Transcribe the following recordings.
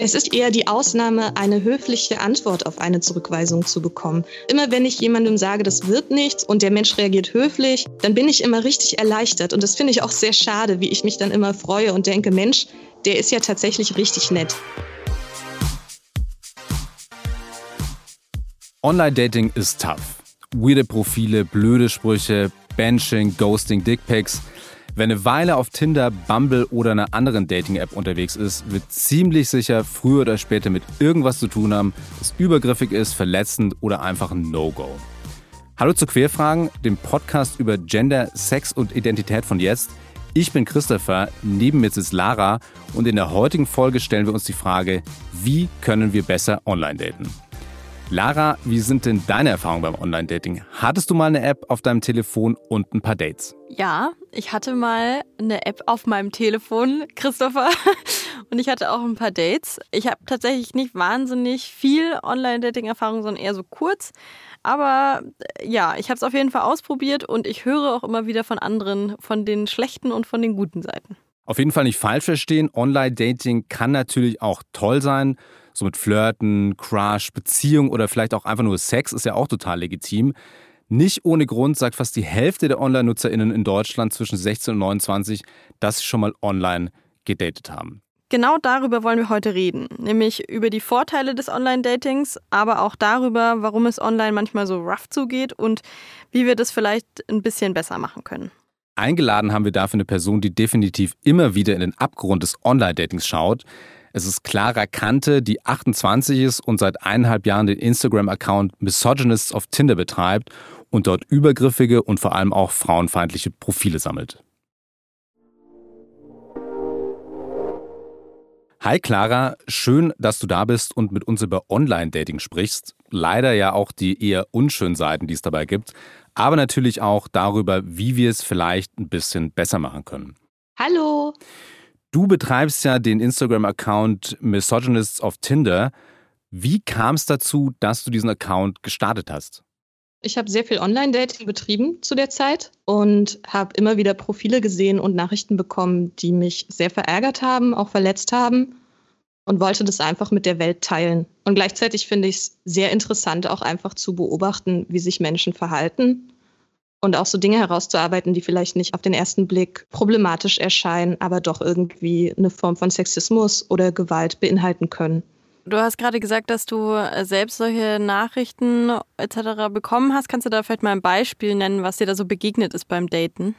Es ist eher die Ausnahme, eine höfliche Antwort auf eine Zurückweisung zu bekommen. Immer wenn ich jemandem sage, das wird nichts und der Mensch reagiert höflich, dann bin ich immer richtig erleichtert. Und das finde ich auch sehr schade, wie ich mich dann immer freue und denke, Mensch, der ist ja tatsächlich richtig nett. Online-Dating ist tough. Weirde Profile, blöde Sprüche, Benching, Ghosting, Dickpics – Wer eine Weile auf Tinder, Bumble oder einer anderen Dating-App unterwegs ist, wird ziemlich sicher früher oder später mit irgendwas zu tun haben, das übergriffig ist, verletzend oder einfach ein No-Go. Hallo zu Querfragen, dem Podcast über Gender, Sex und Identität von jetzt. Ich bin Christopher, neben mir sitzt Lara und in der heutigen Folge stellen wir uns die Frage, wie können wir besser online daten? Lara, wie sind denn deine Erfahrungen beim Online-Dating? Hattest du mal eine App auf deinem Telefon und ein paar Dates? Ja, ich hatte mal eine App auf meinem Telefon, Christopher, und ich hatte auch ein paar Dates. Ich habe tatsächlich nicht wahnsinnig viel Online-Dating-Erfahrung, sondern eher so kurz. Aber äh, ja, ich habe es auf jeden Fall ausprobiert und ich höre auch immer wieder von anderen, von den schlechten und von den guten Seiten. Auf jeden Fall nicht falsch verstehen. Online-Dating kann natürlich auch toll sein. So mit Flirten, Crush, Beziehung oder vielleicht auch einfach nur Sex ist ja auch total legitim. Nicht ohne Grund sagt fast die Hälfte der Online-NutzerInnen in Deutschland zwischen 16 und 29, dass sie schon mal online gedatet haben. Genau darüber wollen wir heute reden, nämlich über die Vorteile des Online-Datings, aber auch darüber, warum es online manchmal so rough zugeht und wie wir das vielleicht ein bisschen besser machen können. Eingeladen haben wir dafür eine Person, die definitiv immer wieder in den Abgrund des Online-Datings schaut. Es ist Clara Kante, die 28 ist und seit eineinhalb Jahren den Instagram-Account Misogynists of Tinder betreibt und dort übergriffige und vor allem auch frauenfeindliche Profile sammelt. Hi Clara, schön, dass du da bist und mit uns über Online-Dating sprichst. Leider ja auch die eher unschönen Seiten, die es dabei gibt, aber natürlich auch darüber, wie wir es vielleicht ein bisschen besser machen können. Hallo! Du betreibst ja den Instagram-Account Misogynists of Tinder. Wie kam es dazu, dass du diesen Account gestartet hast? Ich habe sehr viel Online-Dating betrieben zu der Zeit und habe immer wieder Profile gesehen und Nachrichten bekommen, die mich sehr verärgert haben, auch verletzt haben und wollte das einfach mit der Welt teilen. Und gleichzeitig finde ich es sehr interessant, auch einfach zu beobachten, wie sich Menschen verhalten und auch so Dinge herauszuarbeiten, die vielleicht nicht auf den ersten Blick problematisch erscheinen, aber doch irgendwie eine Form von Sexismus oder Gewalt beinhalten können. Du hast gerade gesagt, dass du äh, selbst solche Nachrichten etc. bekommen hast. Kannst du da vielleicht mal ein Beispiel nennen, was dir da so begegnet ist beim Daten?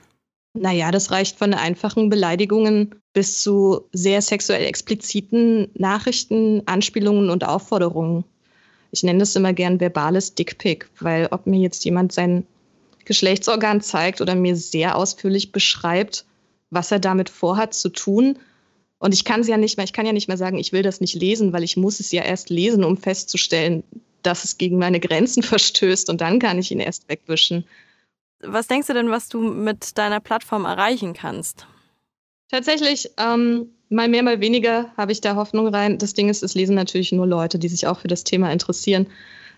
Naja, das reicht von einfachen Beleidigungen bis zu sehr sexuell expliziten Nachrichten, Anspielungen und Aufforderungen. Ich nenne das immer gern verbales Dickpick, weil ob mir jetzt jemand sein Geschlechtsorgan zeigt oder mir sehr ausführlich beschreibt, was er damit vorhat zu tun, und ich kann es ja nicht mehr, ich kann ja nicht mehr sagen, ich will das nicht lesen, weil ich muss es ja erst lesen, um festzustellen, dass es gegen meine Grenzen verstößt und dann kann ich ihn erst wegwischen. Was denkst du denn, was du mit deiner Plattform erreichen kannst? Tatsächlich, ähm, mal mehr, mal weniger habe ich da Hoffnung rein. Das Ding ist, es lesen natürlich nur Leute, die sich auch für das Thema interessieren.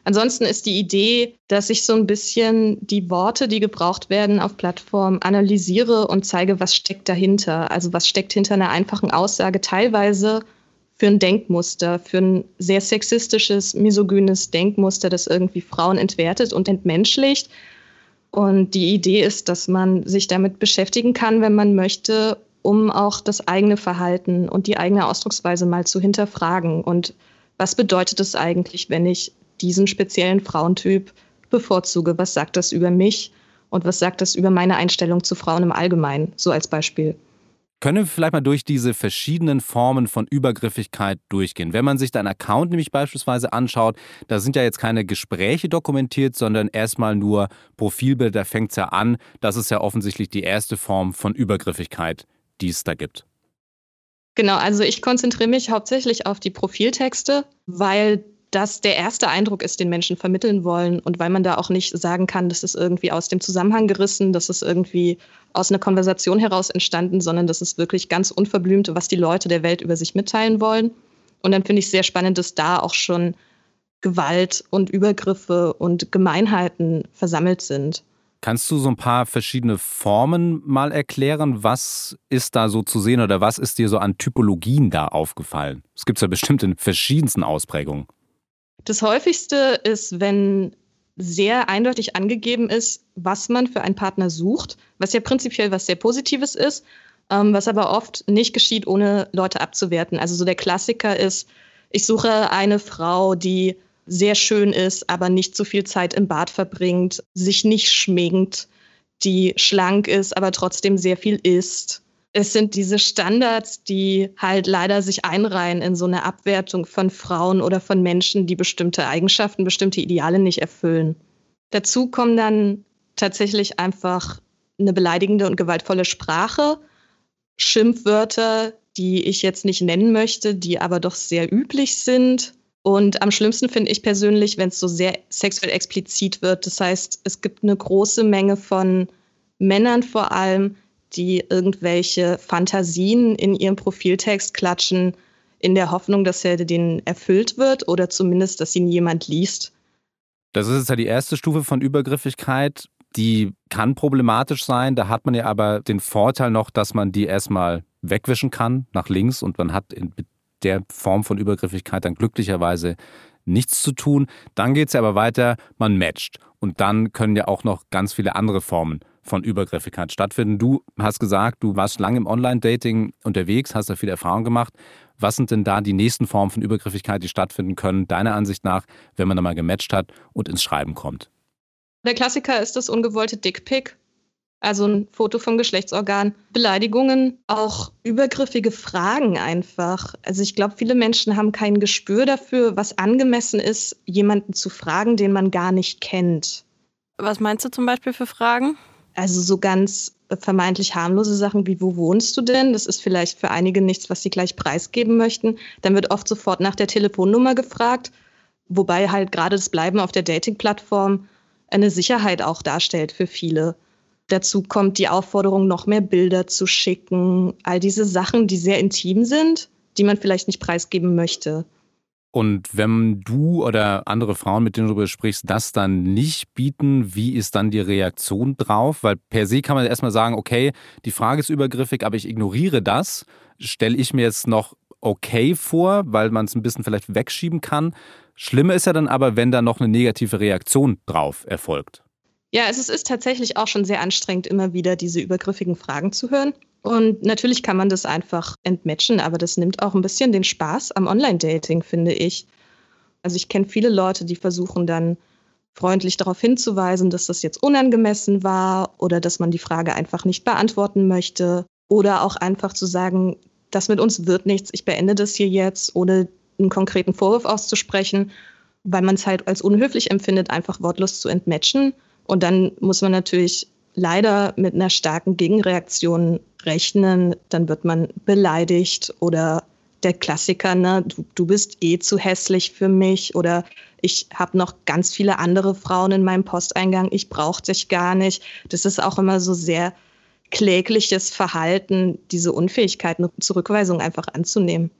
Ansonsten ist die Idee, dass ich so ein bisschen die Worte, die gebraucht werden auf Plattformen, analysiere und zeige, was steckt dahinter. Also was steckt hinter einer einfachen Aussage, teilweise für ein Denkmuster, für ein sehr sexistisches, misogynes Denkmuster, das irgendwie Frauen entwertet und entmenschlicht. Und die Idee ist, dass man sich damit beschäftigen kann, wenn man möchte, um auch das eigene Verhalten und die eigene Ausdrucksweise mal zu hinterfragen. Und was bedeutet es eigentlich, wenn ich diesen speziellen Frauentyp bevorzuge. Was sagt das über mich und was sagt das über meine Einstellung zu Frauen im Allgemeinen, so als Beispiel. Können wir vielleicht mal durch diese verschiedenen Formen von Übergriffigkeit durchgehen? Wenn man sich deinen Account nämlich beispielsweise anschaut, da sind ja jetzt keine Gespräche dokumentiert, sondern erstmal nur Profilbilder, fängt es ja an. Das ist ja offensichtlich die erste Form von Übergriffigkeit, die es da gibt. Genau, also ich konzentriere mich hauptsächlich auf die Profiltexte, weil das der erste Eindruck ist, den Menschen vermitteln wollen und weil man da auch nicht sagen kann, das ist irgendwie aus dem Zusammenhang gerissen, das ist irgendwie aus einer Konversation heraus entstanden, sondern das ist wirklich ganz unverblümt, was die Leute der Welt über sich mitteilen wollen. Und dann finde ich sehr spannend, dass da auch schon Gewalt und Übergriffe und Gemeinheiten versammelt sind. Kannst du so ein paar verschiedene Formen mal erklären? Was ist da so zu sehen oder was ist dir so an Typologien da aufgefallen? Es gibt ja bestimmt in verschiedensten Ausprägungen. Das häufigste ist, wenn sehr eindeutig angegeben ist, was man für einen Partner sucht, was ja prinzipiell was sehr Positives ist, ähm, was aber oft nicht geschieht, ohne Leute abzuwerten. Also so der Klassiker ist, ich suche eine Frau, die sehr schön ist, aber nicht zu viel Zeit im Bad verbringt, sich nicht schminkt, die schlank ist, aber trotzdem sehr viel isst. Es sind diese Standards, die halt leider sich einreihen in so eine Abwertung von Frauen oder von Menschen, die bestimmte Eigenschaften, bestimmte Ideale nicht erfüllen. Dazu kommen dann tatsächlich einfach eine beleidigende und gewaltvolle Sprache, Schimpfwörter, die ich jetzt nicht nennen möchte, die aber doch sehr üblich sind. Und am schlimmsten finde ich persönlich, wenn es so sehr sexuell explizit wird. Das heißt, es gibt eine große Menge von Männern vor allem, die irgendwelche Fantasien in ihrem Profiltext klatschen, in der Hoffnung, dass er denen erfüllt wird oder zumindest, dass ihn jemand liest. Das ist jetzt ja die erste Stufe von Übergriffigkeit. Die kann problematisch sein. Da hat man ja aber den Vorteil noch, dass man die erstmal wegwischen kann nach links und man hat in der Form von Übergriffigkeit dann glücklicherweise nichts zu tun. Dann geht es ja aber weiter, man matcht. Und dann können ja auch noch ganz viele andere Formen von Übergriffigkeit stattfinden. Du hast gesagt, du warst lange im Online-Dating unterwegs, hast da viel Erfahrung gemacht. Was sind denn da die nächsten Formen von Übergriffigkeit, die stattfinden können, deiner Ansicht nach, wenn man da mal gematcht hat und ins Schreiben kommt? Der Klassiker ist das ungewollte Dickpick, also ein Foto vom Geschlechtsorgan, Beleidigungen, auch übergriffige Fragen einfach. Also ich glaube, viele Menschen haben kein Gespür dafür, was angemessen ist, jemanden zu fragen, den man gar nicht kennt. Was meinst du zum Beispiel für Fragen? Also so ganz vermeintlich harmlose Sachen wie, wo wohnst du denn? Das ist vielleicht für einige nichts, was sie gleich preisgeben möchten. Dann wird oft sofort nach der Telefonnummer gefragt, wobei halt gerade das Bleiben auf der Dating-Plattform eine Sicherheit auch darstellt für viele. Dazu kommt die Aufforderung, noch mehr Bilder zu schicken. All diese Sachen, die sehr intim sind, die man vielleicht nicht preisgeben möchte. Und wenn du oder andere Frauen, mit denen du darüber sprichst, das dann nicht bieten, wie ist dann die Reaktion drauf? Weil per se kann man erstmal sagen, okay, die Frage ist übergriffig, aber ich ignoriere das. Stelle ich mir jetzt noch okay vor, weil man es ein bisschen vielleicht wegschieben kann. Schlimmer ist ja dann aber, wenn da noch eine negative Reaktion drauf erfolgt. Ja, es ist tatsächlich auch schon sehr anstrengend, immer wieder diese übergriffigen Fragen zu hören. Und natürlich kann man das einfach entmatchen, aber das nimmt auch ein bisschen den Spaß am Online-Dating, finde ich. Also ich kenne viele Leute, die versuchen dann freundlich darauf hinzuweisen, dass das jetzt unangemessen war oder dass man die Frage einfach nicht beantworten möchte oder auch einfach zu sagen, das mit uns wird nichts, ich beende das hier jetzt, ohne einen konkreten Vorwurf auszusprechen, weil man es halt als unhöflich empfindet, einfach wortlos zu entmatchen. Und dann muss man natürlich leider mit einer starken Gegenreaktion rechnen. Dann wird man beleidigt oder der Klassiker, ne, du, du bist eh zu hässlich für mich oder ich habe noch ganz viele andere Frauen in meinem Posteingang, ich brauche dich gar nicht. Das ist auch immer so sehr klägliches Verhalten, diese Unfähigkeit, eine Zurückweisung einfach anzunehmen.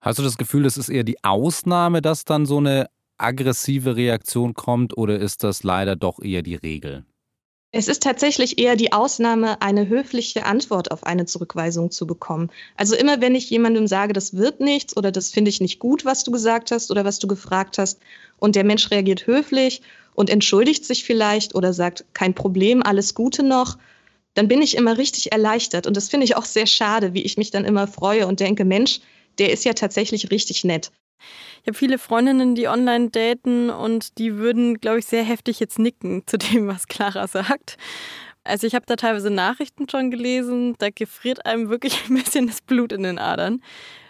Hast du das Gefühl, das ist eher die Ausnahme, dass dann so eine aggressive Reaktion kommt oder ist das leider doch eher die Regel? Es ist tatsächlich eher die Ausnahme, eine höfliche Antwort auf eine Zurückweisung zu bekommen. Also immer wenn ich jemandem sage, das wird nichts oder das finde ich nicht gut, was du gesagt hast oder was du gefragt hast, und der Mensch reagiert höflich und entschuldigt sich vielleicht oder sagt, kein Problem, alles Gute noch, dann bin ich immer richtig erleichtert. Und das finde ich auch sehr schade, wie ich mich dann immer freue und denke, Mensch, der ist ja tatsächlich richtig nett. Ich habe viele Freundinnen, die online daten und die würden, glaube ich, sehr heftig jetzt nicken zu dem, was Clara sagt. Also ich habe da teilweise Nachrichten schon gelesen, da gefriert einem wirklich ein bisschen das Blut in den Adern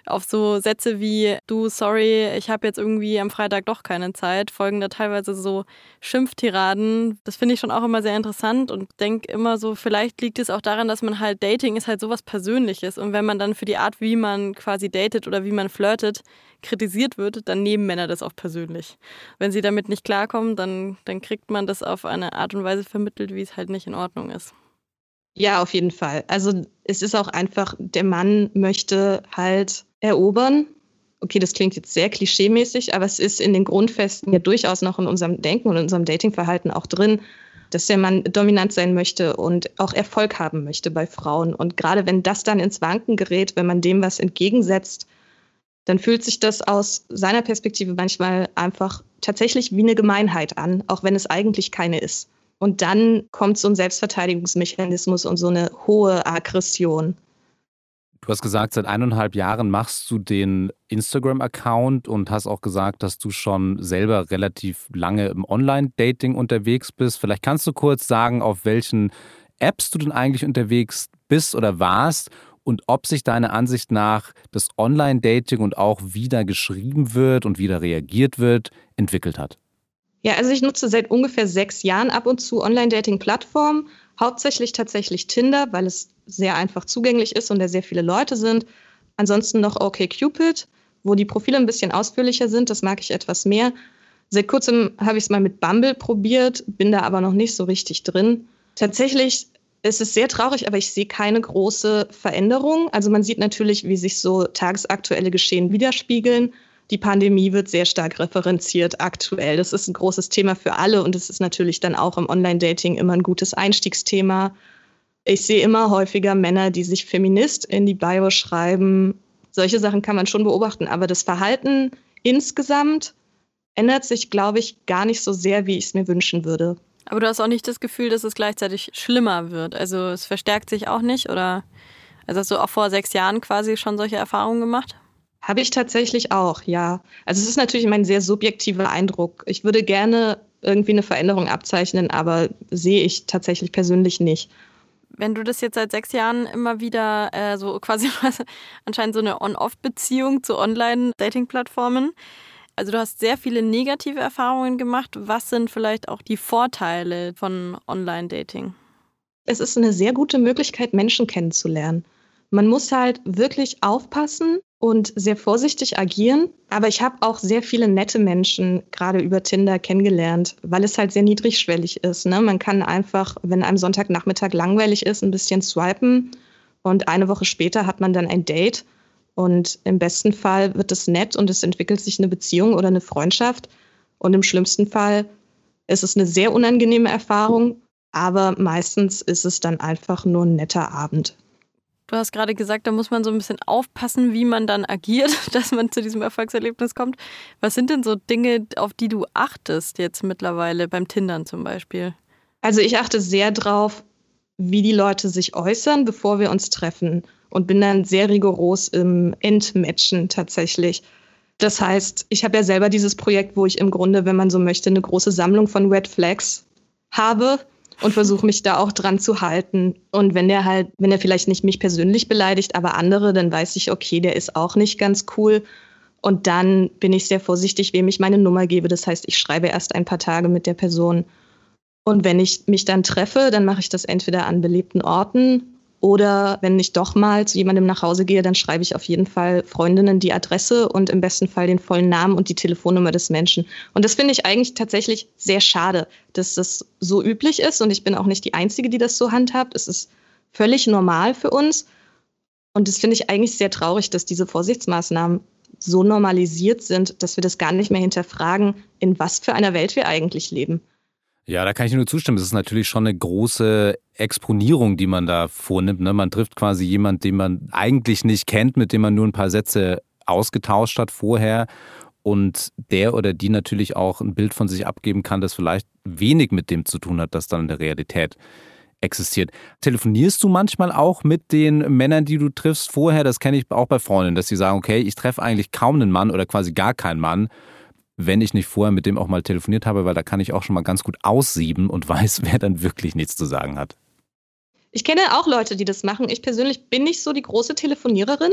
auf so Sätze wie du, sorry, ich habe jetzt irgendwie am Freitag doch keine Zeit, folgen da teilweise so Schimpftiraden. Das finde ich schon auch immer sehr interessant und denke immer so, vielleicht liegt es auch daran, dass man halt Dating ist halt sowas Persönliches und wenn man dann für die Art, wie man quasi datet oder wie man flirtet, kritisiert wird, dann nehmen Männer das auch persönlich. Wenn sie damit nicht klarkommen, dann, dann kriegt man das auf eine Art und Weise vermittelt, wie es halt nicht in Ordnung ist. Ja, auf jeden Fall. Also es ist auch einfach, der Mann möchte halt erobern. Okay, das klingt jetzt sehr klischeemäßig, aber es ist in den Grundfesten ja durchaus noch in unserem Denken und in unserem Datingverhalten auch drin. dass der Mann dominant sein möchte und auch Erfolg haben möchte bei Frauen. Und gerade wenn das dann ins Wanken gerät, wenn man dem was entgegensetzt, dann fühlt sich das aus seiner Perspektive manchmal einfach tatsächlich wie eine Gemeinheit an, auch wenn es eigentlich keine ist. Und dann kommt so ein Selbstverteidigungsmechanismus und so eine hohe Aggression. Du hast gesagt, seit eineinhalb Jahren machst du den Instagram-Account und hast auch gesagt, dass du schon selber relativ lange im Online-Dating unterwegs bist. Vielleicht kannst du kurz sagen, auf welchen Apps du denn eigentlich unterwegs bist oder warst und ob sich deiner Ansicht nach das Online-Dating und auch wie da geschrieben wird und wie da reagiert wird, entwickelt hat. Ja, also ich nutze seit ungefähr sechs Jahren ab und zu Online-Dating-Plattformen, hauptsächlich tatsächlich Tinder, weil es sehr einfach zugänglich ist und da sehr viele Leute sind. Ansonsten noch OkCupid, wo die Profile ein bisschen ausführlicher sind, das mag ich etwas mehr. Seit kurzem habe ich es mal mit Bumble probiert, bin da aber noch nicht so richtig drin. Tatsächlich es ist sehr traurig, aber ich sehe keine große Veränderung. Also man sieht natürlich, wie sich so tagesaktuelle Geschehen widerspiegeln. Die Pandemie wird sehr stark referenziert aktuell. Das ist ein großes Thema für alle und es ist natürlich dann auch im Online-Dating immer ein gutes Einstiegsthema. Ich sehe immer häufiger Männer, die sich Feminist in die Bio schreiben. Solche Sachen kann man schon beobachten, aber das Verhalten insgesamt ändert sich, glaube ich, gar nicht so sehr, wie ich es mir wünschen würde. Aber du hast auch nicht das Gefühl, dass es gleichzeitig schlimmer wird. Also es verstärkt sich auch nicht oder also hast du auch vor sechs Jahren quasi schon solche Erfahrungen gemacht? Habe ich tatsächlich auch, ja. Also es ist natürlich mein sehr subjektiver Eindruck. Ich würde gerne irgendwie eine Veränderung abzeichnen, aber sehe ich tatsächlich persönlich nicht. Wenn du das jetzt seit sechs Jahren immer wieder äh, so quasi anscheinend so eine On-Off-Beziehung zu Online-Dating-Plattformen, also du hast sehr viele negative Erfahrungen gemacht. Was sind vielleicht auch die Vorteile von Online-Dating? Es ist eine sehr gute Möglichkeit, Menschen kennenzulernen. Man muss halt wirklich aufpassen und sehr vorsichtig agieren. Aber ich habe auch sehr viele nette Menschen gerade über Tinder kennengelernt, weil es halt sehr niedrigschwellig ist. Ne? Man kann einfach, wenn einem Sonntagnachmittag langweilig ist, ein bisschen swipen und eine Woche später hat man dann ein Date und im besten Fall wird es nett und es entwickelt sich eine Beziehung oder eine Freundschaft. Und im schlimmsten Fall ist es eine sehr unangenehme Erfahrung, aber meistens ist es dann einfach nur ein netter Abend. Du hast gerade gesagt, da muss man so ein bisschen aufpassen, wie man dann agiert, dass man zu diesem Erfolgserlebnis kommt. Was sind denn so Dinge, auf die du achtest jetzt mittlerweile beim Tindern zum Beispiel? Also ich achte sehr drauf, wie die Leute sich äußern, bevor wir uns treffen und bin dann sehr rigoros im Endmatchen tatsächlich. Das heißt, ich habe ja selber dieses Projekt, wo ich im Grunde, wenn man so möchte, eine große Sammlung von Red Flags habe und versuche mich da auch dran zu halten. Und wenn der halt, wenn er vielleicht nicht mich persönlich beleidigt, aber andere, dann weiß ich, okay, der ist auch nicht ganz cool. Und dann bin ich sehr vorsichtig, wem ich meine Nummer gebe. Das heißt, ich schreibe erst ein paar Tage mit der Person. Und wenn ich mich dann treffe, dann mache ich das entweder an belebten Orten oder wenn ich doch mal zu jemandem nach Hause gehe, dann schreibe ich auf jeden Fall Freundinnen die Adresse und im besten Fall den vollen Namen und die Telefonnummer des Menschen. Und das finde ich eigentlich tatsächlich sehr schade, dass das so üblich ist. Und ich bin auch nicht die Einzige, die das so handhabt. Es ist völlig normal für uns. Und das finde ich eigentlich sehr traurig, dass diese Vorsichtsmaßnahmen so normalisiert sind, dass wir das gar nicht mehr hinterfragen, in was für einer Welt wir eigentlich leben. Ja, da kann ich nur zustimmen. Es ist natürlich schon eine große Exponierung, die man da vornimmt. Ne? Man trifft quasi jemanden, den man eigentlich nicht kennt, mit dem man nur ein paar Sätze ausgetauscht hat vorher. Und der oder die natürlich auch ein Bild von sich abgeben kann, das vielleicht wenig mit dem zu tun hat, das dann in der Realität existiert. Telefonierst du manchmal auch mit den Männern, die du triffst vorher? Das kenne ich auch bei Freunden, dass sie sagen, okay, ich treffe eigentlich kaum einen Mann oder quasi gar keinen Mann wenn ich nicht vorher mit dem auch mal telefoniert habe, weil da kann ich auch schon mal ganz gut aussieben und weiß, wer dann wirklich nichts zu sagen hat. Ich kenne auch Leute, die das machen. Ich persönlich bin nicht so die große Telefoniererin.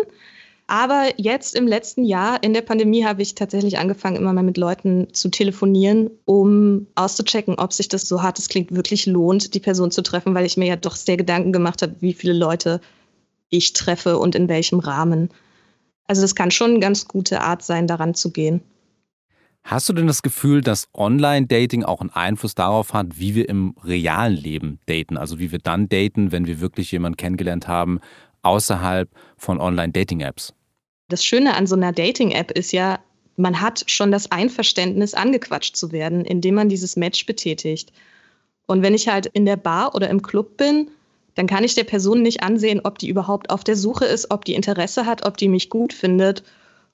Aber jetzt im letzten Jahr in der Pandemie habe ich tatsächlich angefangen, immer mal mit Leuten zu telefonieren, um auszuchecken, ob sich das so hart es klingt wirklich lohnt, die Person zu treffen, weil ich mir ja doch sehr Gedanken gemacht habe, wie viele Leute ich treffe und in welchem Rahmen. Also das kann schon eine ganz gute Art sein, daran zu gehen. Hast du denn das Gefühl, dass Online-Dating auch einen Einfluss darauf hat, wie wir im realen Leben daten? Also wie wir dann daten, wenn wir wirklich jemanden kennengelernt haben, außerhalb von Online-Dating-Apps? Das Schöne an so einer Dating-App ist ja, man hat schon das Einverständnis, angequatscht zu werden, indem man dieses Match betätigt. Und wenn ich halt in der Bar oder im Club bin, dann kann ich der Person nicht ansehen, ob die überhaupt auf der Suche ist, ob die Interesse hat, ob die mich gut findet.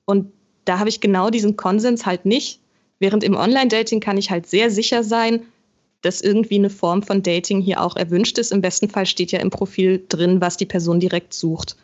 Und da habe ich genau diesen Konsens halt nicht. Während im Online-Dating kann ich halt sehr sicher sein, dass irgendwie eine Form von Dating hier auch erwünscht ist. Im besten Fall steht ja im Profil drin, was die Person direkt sucht.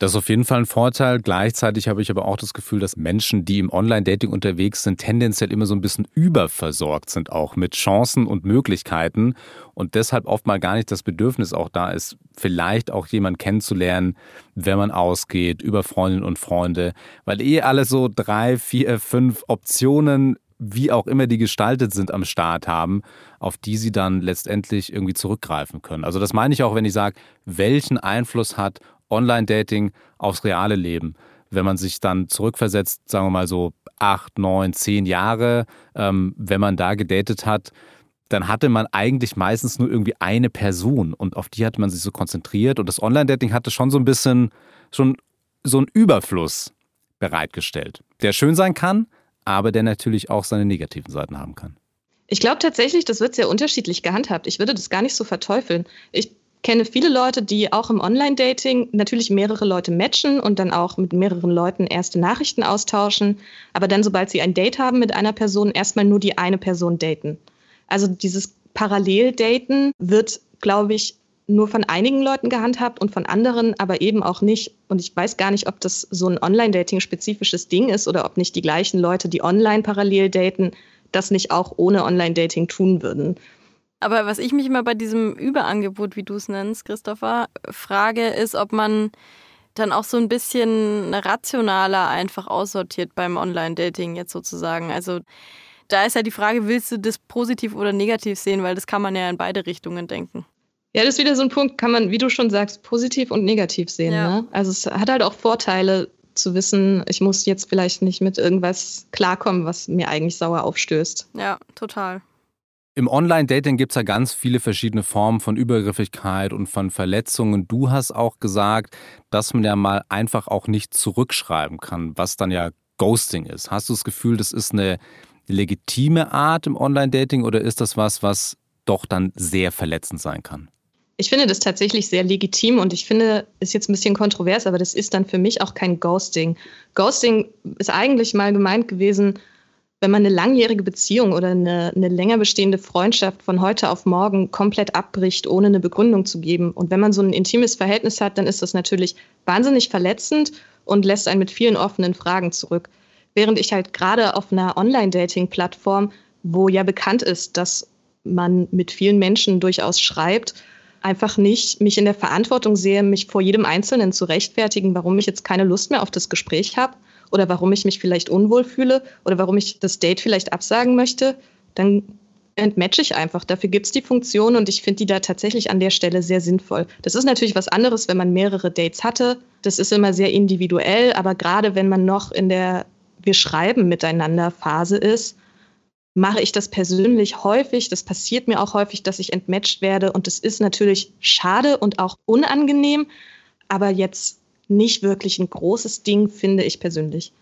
Das ist auf jeden Fall ein Vorteil. Gleichzeitig habe ich aber auch das Gefühl, dass Menschen, die im Online-Dating unterwegs sind, tendenziell immer so ein bisschen überversorgt sind, auch mit Chancen und Möglichkeiten und deshalb oft mal gar nicht das Bedürfnis auch da ist, vielleicht auch jemanden kennenzulernen, wenn man ausgeht, über Freundinnen und Freunde, weil eh alle so drei, vier, fünf Optionen wie auch immer die gestaltet sind am Start haben, auf die sie dann letztendlich irgendwie zurückgreifen können. Also das meine ich auch, wenn ich sage, welchen Einfluss hat Online-Dating aufs reale Leben. Wenn man sich dann zurückversetzt, sagen wir mal so acht, neun, zehn Jahre, ähm, wenn man da gedatet hat, dann hatte man eigentlich meistens nur irgendwie eine Person und auf die hat man sich so konzentriert. Und das Online-Dating hatte schon so ein bisschen schon so einen Überfluss bereitgestellt, der schön sein kann, aber der natürlich auch seine negativen Seiten haben kann. Ich glaube tatsächlich, das wird sehr unterschiedlich gehandhabt. Ich würde das gar nicht so verteufeln. Ich kenne viele Leute, die auch im Online-Dating natürlich mehrere Leute matchen und dann auch mit mehreren Leuten erste Nachrichten austauschen, aber dann, sobald sie ein Date haben mit einer Person, erstmal nur die eine Person daten. Also dieses Parallel-Daten wird, glaube ich, nur von einigen Leuten gehandhabt und von anderen aber eben auch nicht. Und ich weiß gar nicht, ob das so ein Online-Dating-spezifisches Ding ist oder ob nicht die gleichen Leute, die online parallel daten, das nicht auch ohne Online-Dating tun würden. Aber was ich mich immer bei diesem Überangebot, wie du es nennst, Christopher, frage, ist, ob man dann auch so ein bisschen rationaler einfach aussortiert beim Online-Dating jetzt sozusagen. Also da ist ja die Frage, willst du das positiv oder negativ sehen, weil das kann man ja in beide Richtungen denken. Ja, das ist wieder so ein Punkt, kann man, wie du schon sagst, positiv und negativ sehen. Ja. Ne? Also es hat halt auch Vorteile zu wissen, ich muss jetzt vielleicht nicht mit irgendwas klarkommen, was mir eigentlich sauer aufstößt. Ja, total. Im Online-Dating gibt es ja ganz viele verschiedene Formen von Übergriffigkeit und von Verletzungen. Du hast auch gesagt, dass man ja mal einfach auch nicht zurückschreiben kann, was dann ja Ghosting ist. Hast du das Gefühl, das ist eine legitime Art im Online-Dating oder ist das was, was doch dann sehr verletzend sein kann? Ich finde das tatsächlich sehr legitim und ich finde, ist jetzt ein bisschen kontrovers, aber das ist dann für mich auch kein Ghosting. Ghosting ist eigentlich mal gemeint gewesen, wenn man eine langjährige Beziehung oder eine, eine länger bestehende Freundschaft von heute auf morgen komplett abbricht, ohne eine Begründung zu geben. Und wenn man so ein intimes Verhältnis hat, dann ist das natürlich wahnsinnig verletzend und lässt einen mit vielen offenen Fragen zurück. Während ich halt gerade auf einer Online-Dating-Plattform, wo ja bekannt ist, dass man mit vielen Menschen durchaus schreibt, einfach nicht mich in der Verantwortung sehe, mich vor jedem Einzelnen zu rechtfertigen, warum ich jetzt keine Lust mehr auf das Gespräch habe oder warum ich mich vielleicht unwohl fühle oder warum ich das Date vielleicht absagen möchte, dann entmatche ich einfach. Dafür gibt es die Funktion und ich finde die da tatsächlich an der Stelle sehr sinnvoll. Das ist natürlich was anderes, wenn man mehrere Dates hatte. Das ist immer sehr individuell, aber gerade wenn man noch in der Wir schreiben miteinander Phase ist, mache ich das persönlich häufig. Das passiert mir auch häufig, dass ich entmatcht werde und das ist natürlich schade und auch unangenehm, aber jetzt nicht wirklich ein großes Ding, finde ich persönlich.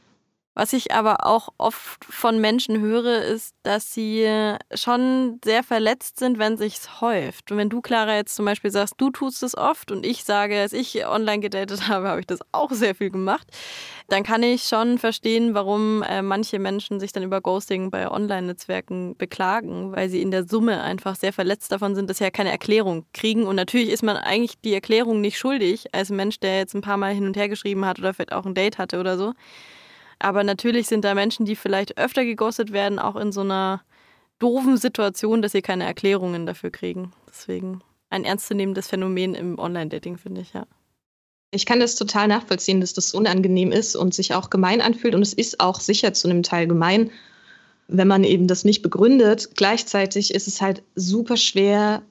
Was ich aber auch oft von Menschen höre, ist, dass sie schon sehr verletzt sind, wenn sich's häuft. Und wenn du, Clara, jetzt zum Beispiel sagst, du tust es oft und ich sage, als ich online gedatet habe, habe ich das auch sehr viel gemacht, dann kann ich schon verstehen, warum äh, manche Menschen sich dann über Ghosting bei Online-Netzwerken beklagen, weil sie in der Summe einfach sehr verletzt davon sind, dass sie ja keine Erklärung kriegen. Und natürlich ist man eigentlich die Erklärung nicht schuldig, als Mensch, der jetzt ein paar Mal hin und her geschrieben hat oder vielleicht auch ein Date hatte oder so. Aber natürlich sind da Menschen, die vielleicht öfter geghostet werden, auch in so einer doofen Situation, dass sie keine Erklärungen dafür kriegen. Deswegen ein ernstzunehmendes Phänomen im Online-Dating, finde ich, ja. Ich kann das total nachvollziehen, dass das unangenehm ist und sich auch gemein anfühlt. Und es ist auch sicher zu einem Teil gemein, wenn man eben das nicht begründet. Gleichzeitig ist es halt super schwer,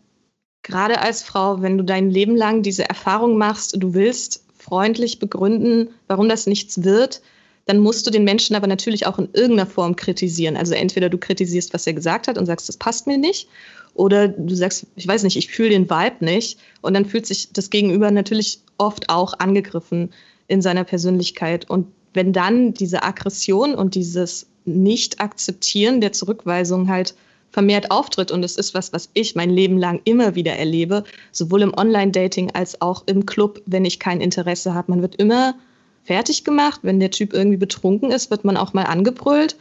gerade als Frau, wenn du dein Leben lang diese Erfahrung machst, du willst freundlich begründen, warum das nichts wird, dann musst du den Menschen aber natürlich auch in irgendeiner Form kritisieren. Also entweder du kritisierst, was er gesagt hat und sagst, das passt mir nicht, oder du sagst, ich weiß nicht, ich fühle den Vibe nicht. Und dann fühlt sich das Gegenüber natürlich oft auch angegriffen in seiner Persönlichkeit. Und wenn dann diese Aggression und dieses Nicht-Akzeptieren der Zurückweisung halt vermehrt auftritt und es ist was, was ich mein Leben lang immer wieder erlebe, sowohl im Online-Dating als auch im Club, wenn ich kein Interesse habe. Man wird immer fertig gemacht. Wenn der Typ irgendwie betrunken ist, wird man auch mal angebrüllt.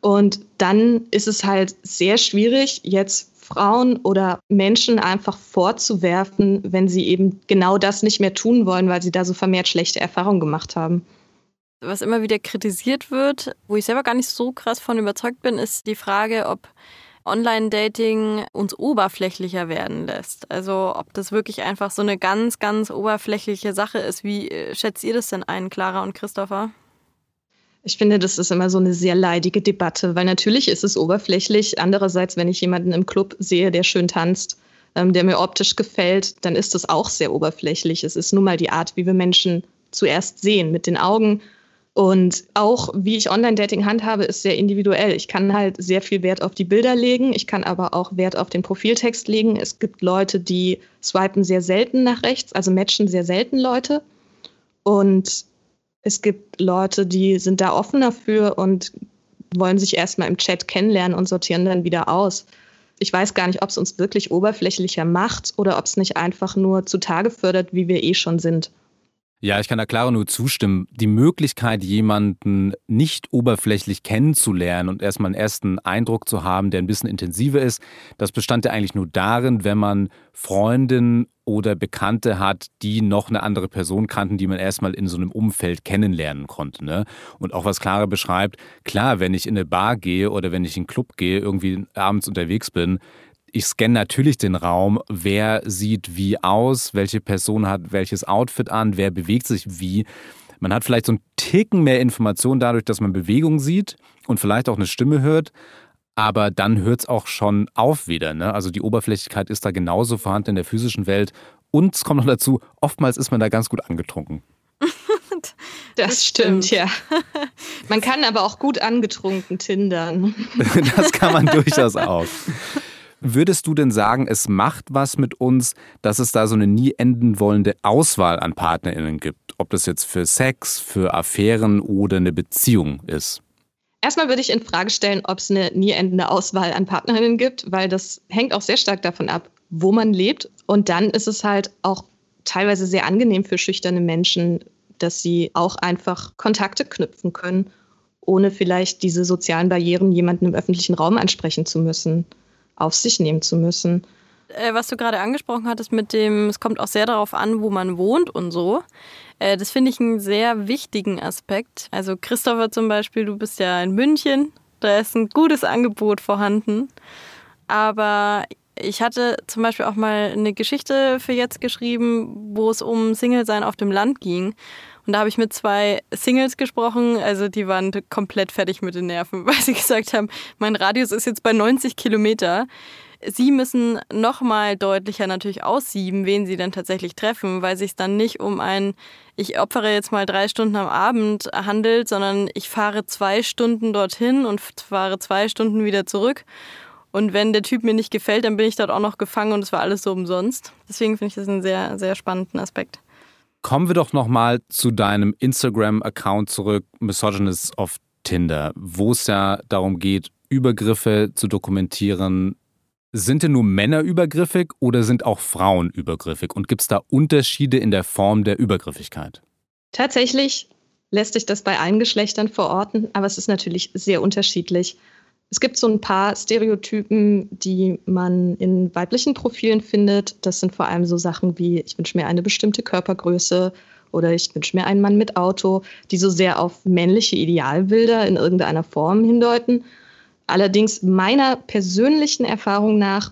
Und dann ist es halt sehr schwierig, jetzt Frauen oder Menschen einfach vorzuwerfen, wenn sie eben genau das nicht mehr tun wollen, weil sie da so vermehrt schlechte Erfahrungen gemacht haben. Was immer wieder kritisiert wird, wo ich selber gar nicht so krass von überzeugt bin, ist die Frage, ob Online-Dating uns oberflächlicher werden lässt. Also ob das wirklich einfach so eine ganz, ganz oberflächliche Sache ist. Wie äh, schätzt ihr das denn ein, Clara und Christopher? Ich finde, das ist immer so eine sehr leidige Debatte, weil natürlich ist es oberflächlich. Andererseits, wenn ich jemanden im Club sehe, der schön tanzt, ähm, der mir optisch gefällt, dann ist das auch sehr oberflächlich. Es ist nun mal die Art, wie wir Menschen zuerst sehen, mit den Augen und auch wie ich Online-Dating handhabe, ist sehr individuell. Ich kann halt sehr viel Wert auf die Bilder legen. Ich kann aber auch Wert auf den Profiltext legen. Es gibt Leute, die swipen sehr selten nach rechts, also matchen sehr selten Leute. Und es gibt Leute, die sind da offen dafür und wollen sich erstmal im Chat kennenlernen und sortieren dann wieder aus. Ich weiß gar nicht, ob es uns wirklich oberflächlicher macht oder ob es nicht einfach nur zutage fördert, wie wir eh schon sind. Ja, ich kann da klar nur zustimmen. Die Möglichkeit, jemanden nicht oberflächlich kennenzulernen und erstmal einen ersten Eindruck zu haben, der ein bisschen intensiver ist, das bestand ja eigentlich nur darin, wenn man Freundinnen oder Bekannte hat, die noch eine andere Person kannten, die man erstmal in so einem Umfeld kennenlernen konnte. Ne? Und auch was Clara beschreibt, klar, wenn ich in eine Bar gehe oder wenn ich in einen Club gehe, irgendwie abends unterwegs bin, ich scanne natürlich den Raum, wer sieht wie aus, welche Person hat welches Outfit an, wer bewegt sich wie. Man hat vielleicht so einen Ticken mehr Informationen dadurch, dass man Bewegung sieht und vielleicht auch eine Stimme hört. Aber dann hört es auch schon auf wieder. Ne? Also die Oberflächlichkeit ist da genauso vorhanden in der physischen Welt. Und es kommt noch dazu, oftmals ist man da ganz gut angetrunken. das, stimmt, ja. Man kann aber auch gut angetrunken tindern. das kann man durchaus auch. Würdest du denn sagen, es macht was mit uns, dass es da so eine nie enden wollende Auswahl an PartnerInnen gibt? Ob das jetzt für Sex, für Affären oder eine Beziehung ist? Erstmal würde ich in Frage stellen, ob es eine nie endende Auswahl an Partnerinnen gibt, weil das hängt auch sehr stark davon ab, wo man lebt. Und dann ist es halt auch teilweise sehr angenehm für schüchterne Menschen, dass sie auch einfach Kontakte knüpfen können, ohne vielleicht diese sozialen Barrieren jemanden im öffentlichen Raum ansprechen zu müssen auf sich nehmen zu müssen. Äh, was du gerade angesprochen hattest mit dem, es kommt auch sehr darauf an, wo man wohnt und so. Äh, das finde ich einen sehr wichtigen Aspekt. Also Christopher zum Beispiel, du bist ja in München, da ist ein gutes Angebot vorhanden. Aber ich hatte zum Beispiel auch mal eine Geschichte für jetzt geschrieben, wo es um Single-Sein auf dem Land ging. Und da habe ich mit zwei Singles gesprochen, also die waren komplett fertig mit den Nerven, weil sie gesagt haben, mein Radius ist jetzt bei 90 Kilometer. Sie müssen nochmal deutlicher natürlich aussieben, wen sie dann tatsächlich treffen, weil sich dann nicht um ein, ich opfere jetzt mal drei Stunden am Abend handelt, sondern ich fahre zwei Stunden dorthin und fahre zwei Stunden wieder zurück. Und wenn der Typ mir nicht gefällt, dann bin ich dort auch noch gefangen und es war alles so umsonst. Deswegen finde ich das einen sehr, sehr spannenden Aspekt. Kommen wir doch nochmal zu deinem Instagram-Account zurück, Misogynist of Tinder, wo es ja darum geht, Übergriffe zu dokumentieren. Sind denn nur Männer übergriffig oder sind auch Frauen übergriffig? Und gibt es da Unterschiede in der Form der Übergriffigkeit? Tatsächlich lässt sich das bei allen Geschlechtern verorten, aber es ist natürlich sehr unterschiedlich. Es gibt so ein paar Stereotypen, die man in weiblichen Profilen findet. Das sind vor allem so Sachen wie, ich wünsche mir eine bestimmte Körpergröße oder ich wünsche mir einen Mann mit Auto, die so sehr auf männliche Idealbilder in irgendeiner Form hindeuten. Allerdings meiner persönlichen Erfahrung nach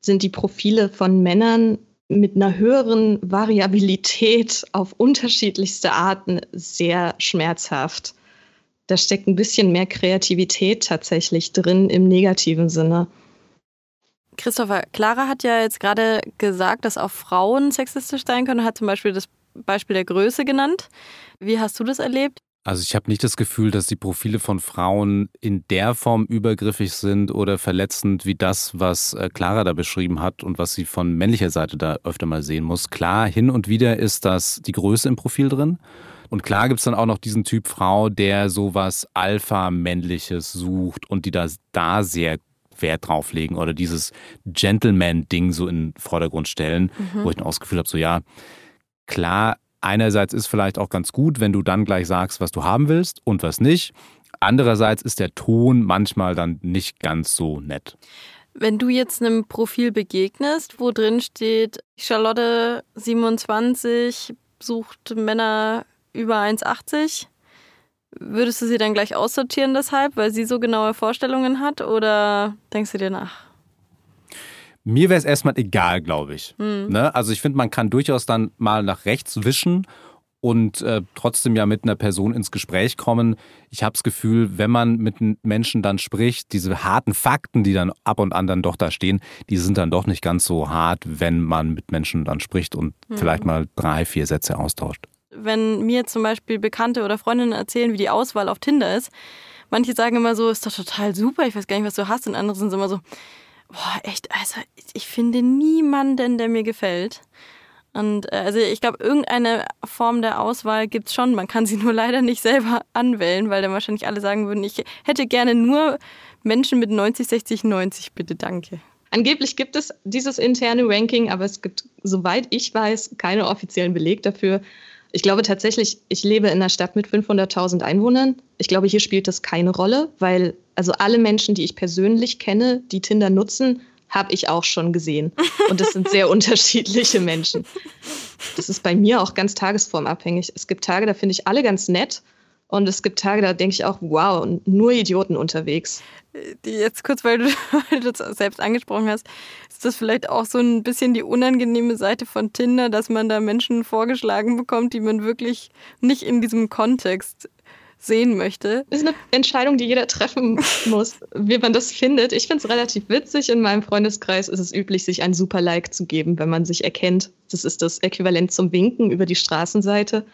sind die Profile von Männern mit einer höheren Variabilität auf unterschiedlichste Arten sehr schmerzhaft da steckt ein bisschen mehr Kreativität tatsächlich drin im negativen Sinne. Christopher, Clara hat ja jetzt gerade gesagt, dass auch Frauen sexistisch sein können, hat zum Beispiel das Beispiel der Größe genannt. Wie hast du das erlebt? Also ich habe nicht das Gefühl, dass die Profile von Frauen in der Form übergriffig sind oder verletzend wie das, was äh, Clara da beschrieben hat und was sie von männlicher Seite da öfter mal sehen muss. Klar, hin und wieder ist das die Größe im Profil drin. Und klar gibt es dann auch noch diesen Typ Frau, der sowas Alpha-Männliches sucht und die da, da sehr Wert drauf legen oder dieses Gentleman-Ding so in den Vordergrund stellen, mhm. wo ich dann auch das Gefühl habe, so ja, klar, einerseits ist vielleicht auch ganz gut, wenn du dann gleich sagst, was du haben willst und was nicht. Andererseits ist der Ton manchmal dann nicht ganz so nett. Wenn du jetzt einem Profil begegnest, wo drin steht, Charlotte 27 sucht Männer über 1,80, würdest du sie dann gleich aussortieren deshalb, weil sie so genaue Vorstellungen hat oder denkst du dir nach? Mir wäre es erstmal egal, glaube ich. Mhm. Ne? Also ich finde, man kann durchaus dann mal nach rechts wischen und äh, trotzdem ja mit einer Person ins Gespräch kommen. Ich habe das Gefühl, wenn man mit Menschen dann spricht, diese harten Fakten, die dann ab und an dann doch da stehen, die sind dann doch nicht ganz so hart, wenn man mit Menschen dann spricht und mhm. vielleicht mal drei, vier Sätze austauscht. Wenn mir zum Beispiel Bekannte oder Freundinnen erzählen, wie die Auswahl auf Tinder ist, manche sagen immer so, ist doch total super, ich weiß gar nicht, was du hast, und andere sind immer so, boah, echt, also ich finde niemanden, der mir gefällt. Und äh, also ich glaube, irgendeine Form der Auswahl gibt es schon. Man kann sie nur leider nicht selber anwählen, weil dann wahrscheinlich alle sagen würden, ich hätte gerne nur Menschen mit 90, 60, 90, bitte, danke. Angeblich gibt es dieses interne Ranking, aber es gibt, soweit ich weiß, keinen offiziellen Beleg dafür. Ich glaube tatsächlich, ich lebe in einer Stadt mit 500.000 Einwohnern. Ich glaube, hier spielt das keine Rolle, weil also alle Menschen, die ich persönlich kenne, die Tinder nutzen, habe ich auch schon gesehen. Und das sind sehr unterschiedliche Menschen. Das ist bei mir auch ganz tagesformabhängig. Es gibt Tage, da finde ich alle ganz nett. Und es gibt Tage, da denke ich auch, wow, nur Idioten unterwegs. Die jetzt kurz, weil du, weil du das selbst angesprochen hast, ist das vielleicht auch so ein bisschen die unangenehme Seite von Tinder, dass man da Menschen vorgeschlagen bekommt, die man wirklich nicht in diesem Kontext sehen möchte. Das ist eine Entscheidung, die jeder treffen muss, wie man das findet. Ich finde es relativ witzig. In meinem Freundeskreis ist es üblich, sich ein super Like zu geben, wenn man sich erkennt. Das ist das Äquivalent zum Winken über die Straßenseite.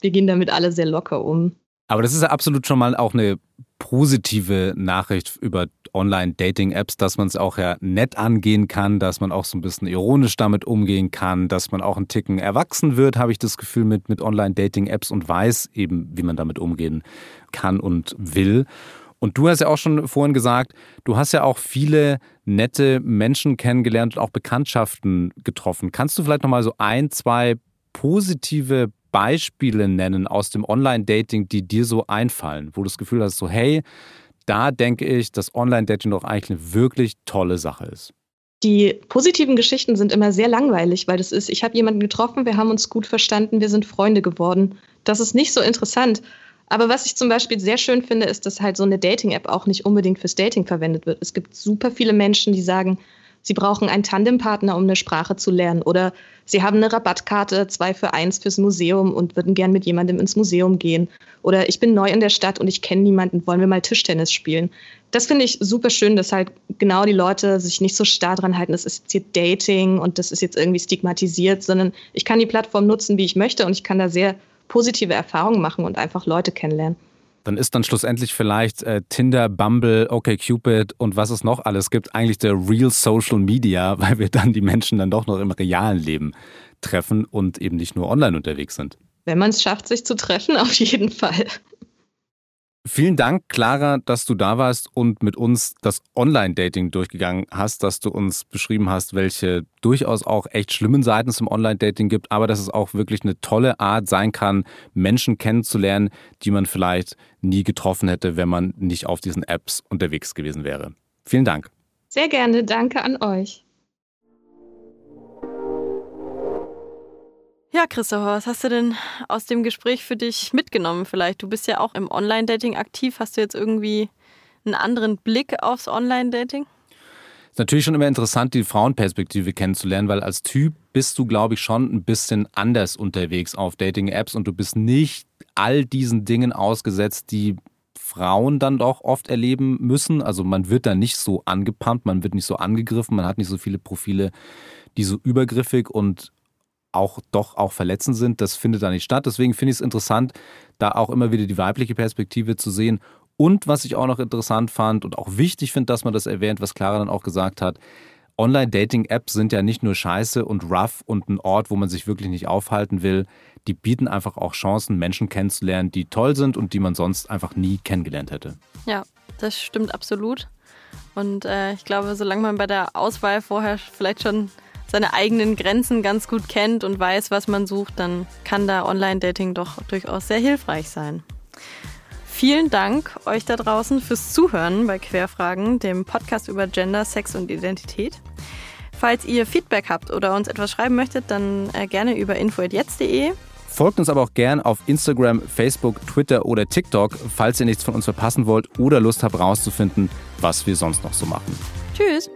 Wir gehen damit alle sehr locker um. Aber das ist ja absolut schon mal auch eine positive Nachricht über Online-Dating-Apps, dass man es auch ja nett angehen kann, dass man auch so ein bisschen ironisch damit umgehen kann, dass man auch einen Ticken erwachsen wird, habe ich das Gefühl, mit, mit Online-Dating-Apps und weiß eben, wie man damit umgehen kann und will. Und du hast ja auch schon vorhin gesagt, du hast ja auch viele nette Menschen kennengelernt und auch Bekanntschaften getroffen. Kannst du vielleicht nochmal so ein, zwei positive Beispiele nennen aus dem Online-Dating, die dir so einfallen, wo du das Gefühl hast, so hey, da denke ich, dass Online-Dating doch eigentlich eine wirklich tolle Sache ist. Die positiven Geschichten sind immer sehr langweilig, weil das ist, ich habe jemanden getroffen, wir haben uns gut verstanden, wir sind Freunde geworden. Das ist nicht so interessant. Aber was ich zum Beispiel sehr schön finde, ist, dass halt so eine Dating-App auch nicht unbedingt fürs Dating verwendet wird. Es gibt super viele Menschen, die sagen, Sie brauchen einen Tandempartner, um eine Sprache zu lernen. Oder Sie haben eine Rabattkarte, zwei für eins fürs Museum und würden gern mit jemandem ins Museum gehen. Oder ich bin neu in der Stadt und ich kenne niemanden, wollen wir mal Tischtennis spielen. Das finde ich super schön, dass halt genau die Leute sich nicht so starr dran halten, das ist jetzt hier Dating und das ist jetzt irgendwie stigmatisiert, sondern ich kann die Plattform nutzen, wie ich möchte und ich kann da sehr positive Erfahrungen machen und einfach Leute kennenlernen dann ist dann schlussendlich vielleicht äh, Tinder, Bumble, OkCupid und was es noch alles gibt, eigentlich der Real Social Media, weil wir dann die Menschen dann doch noch im realen Leben treffen und eben nicht nur online unterwegs sind. Wenn man es schafft, sich zu treffen, auf jeden Fall. Vielen Dank, Clara, dass du da warst und mit uns das Online-Dating durchgegangen hast, dass du uns beschrieben hast, welche durchaus auch echt schlimmen Seiten es im Online-Dating gibt, aber dass es auch wirklich eine tolle Art sein kann, Menschen kennenzulernen, die man vielleicht nie getroffen hätte, wenn man nicht auf diesen Apps unterwegs gewesen wäre. Vielen Dank. Sehr gerne, danke an euch. Ja, Christopher, was hast du denn aus dem Gespräch für dich mitgenommen vielleicht? Du bist ja auch im Online-Dating aktiv. Hast du jetzt irgendwie einen anderen Blick aufs Online-Dating? Ist natürlich schon immer interessant, die Frauenperspektive kennenzulernen, weil als Typ bist du, glaube ich, schon ein bisschen anders unterwegs auf Dating-Apps und du bist nicht all diesen Dingen ausgesetzt, die Frauen dann doch oft erleben müssen. Also man wird da nicht so angepumpt, man wird nicht so angegriffen, man hat nicht so viele Profile, die so übergriffig und auch doch auch verletzend sind. Das findet da nicht statt. Deswegen finde ich es interessant, da auch immer wieder die weibliche Perspektive zu sehen. Und was ich auch noch interessant fand und auch wichtig finde, dass man das erwähnt, was Clara dann auch gesagt hat, Online-Dating-Apps sind ja nicht nur scheiße und rough und ein Ort, wo man sich wirklich nicht aufhalten will. Die bieten einfach auch Chancen, Menschen kennenzulernen, die toll sind und die man sonst einfach nie kennengelernt hätte. Ja, das stimmt absolut. Und äh, ich glaube, solange man bei der Auswahl vorher vielleicht schon seine eigenen Grenzen ganz gut kennt und weiß, was man sucht, dann kann da Online-Dating doch durchaus sehr hilfreich sein. Vielen Dank euch da draußen fürs Zuhören bei Querfragen, dem Podcast über Gender, Sex und Identität. Falls ihr Feedback habt oder uns etwas schreiben möchtet, dann äh, gerne über info.jetzt.de. Folgt uns aber auch gern auf Instagram, Facebook, Twitter oder TikTok, falls ihr nichts von uns verpassen wollt oder Lust habt, rauszufinden, was wir sonst noch so machen. Tschüss!